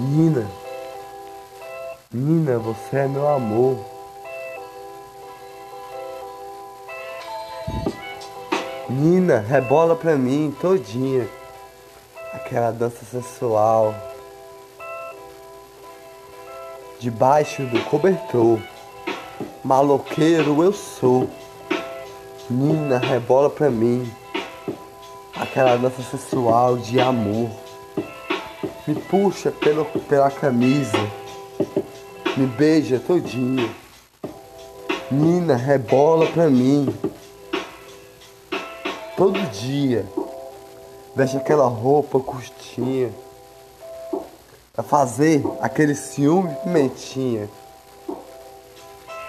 Nina, Nina, você é meu amor. Nina, rebola pra mim todinha. Aquela dança sensual. Debaixo do cobertor. Maloqueiro eu sou. Nina, rebola pra mim. Aquela dança sensual de amor. Me puxa pelo, pela camisa. Me beija todinho. Nina, rebola pra mim. Todo dia. Veste aquela roupa curtinha. Pra fazer aquele ciúme pimentinha.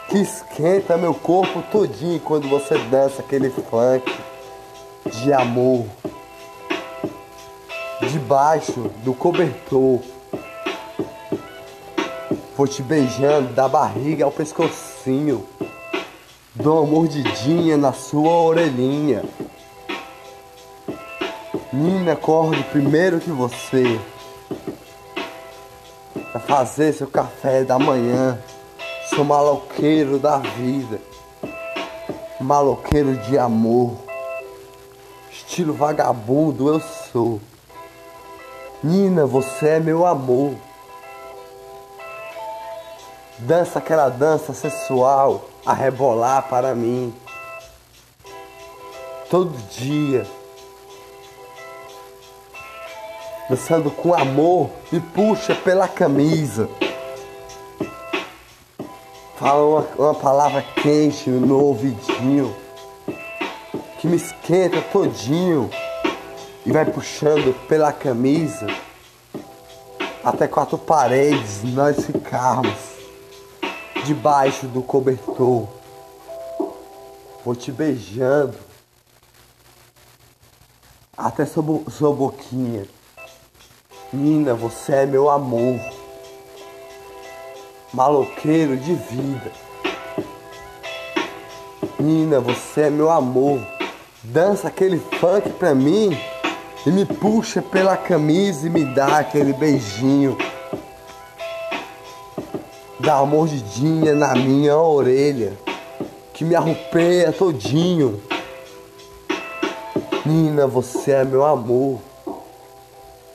Que esquenta meu corpo todinho quando você dança aquele funk de amor debaixo do cobertor. Vou te beijando da barriga ao pescocinho. Dou uma mordidinha na sua orelhinha. Nina, acordo primeiro que você. Pra fazer seu café da manhã. Sou maloqueiro da vida. Maloqueiro de amor. Estilo vagabundo eu sou. Nina, você é meu amor. Dança aquela dança sensual a rebolar para mim. Todo dia. Dançando com amor, me puxa pela camisa. Fala uma, uma palavra quente no meu ouvidinho. Que me esquenta todinho e vai puxando pela camisa até quatro paredes nós ficarmos debaixo do cobertor. Vou te beijando até sua, bo sua boquinha. Nina, você é meu amor, maloqueiro de vida. Nina, você é meu amor. Dança aquele funk pra mim e me puxa pela camisa e me dá aquele beijinho. Dá uma mordidinha na minha orelha, que me arrupeia todinho. Nina, você é meu amor,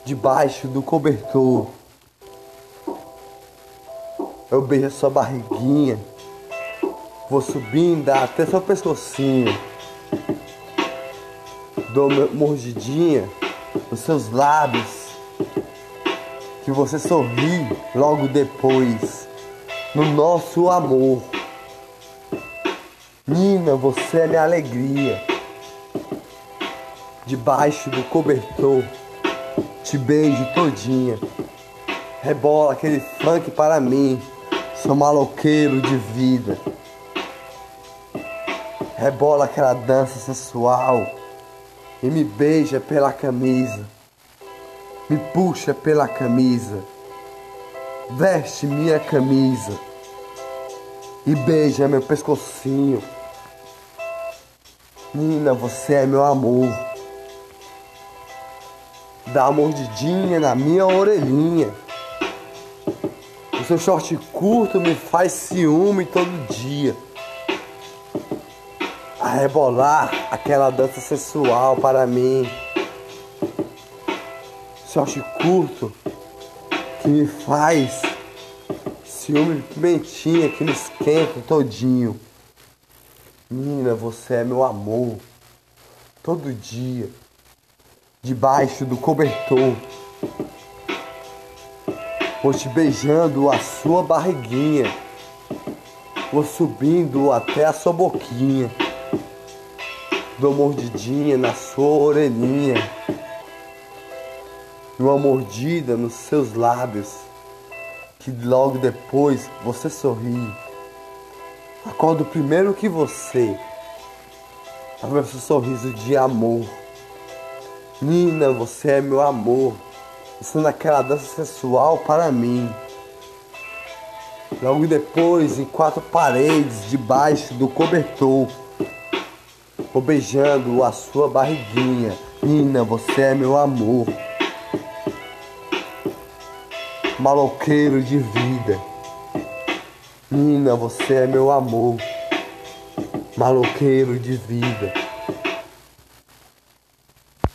debaixo do cobertor. Eu beijo a sua barriguinha, vou subindo até seu pescocinho dou uma mordidinha nos seus lábios, que você sorri logo depois, no nosso amor. Nina, você é minha alegria. Debaixo do cobertor, te beijo todinha. Rebola aquele funk para mim, sou maloqueiro de vida. Rebola aquela dança sensual e me beija pela camisa, me puxa pela camisa, veste minha camisa e beija meu pescocinho. Nina, você é meu amor. Dá uma mordidinha na minha orelhinha. O seu short curto me faz ciúme todo dia rebolar aquela dança sensual para mim. Short curto que me faz ciúme de pimentinha que me esquenta todinho. Menina, você é meu amor. Todo dia, debaixo do cobertor. Vou te beijando a sua barriguinha. Vou subindo até a sua boquinha dou mordidinha na sua orelhinha, uma mordida nos seus lábios, que logo depois você sorri. Acordo primeiro que você, ver seu sorriso de amor. Nina, você é meu amor, você naquela dança sensual para mim. Logo depois, em quatro paredes, debaixo do cobertor. Vou beijando a sua barriguinha. Nina, você é meu amor. maloqueiro de vida. Menina, você é meu amor, maloqueiro de vida.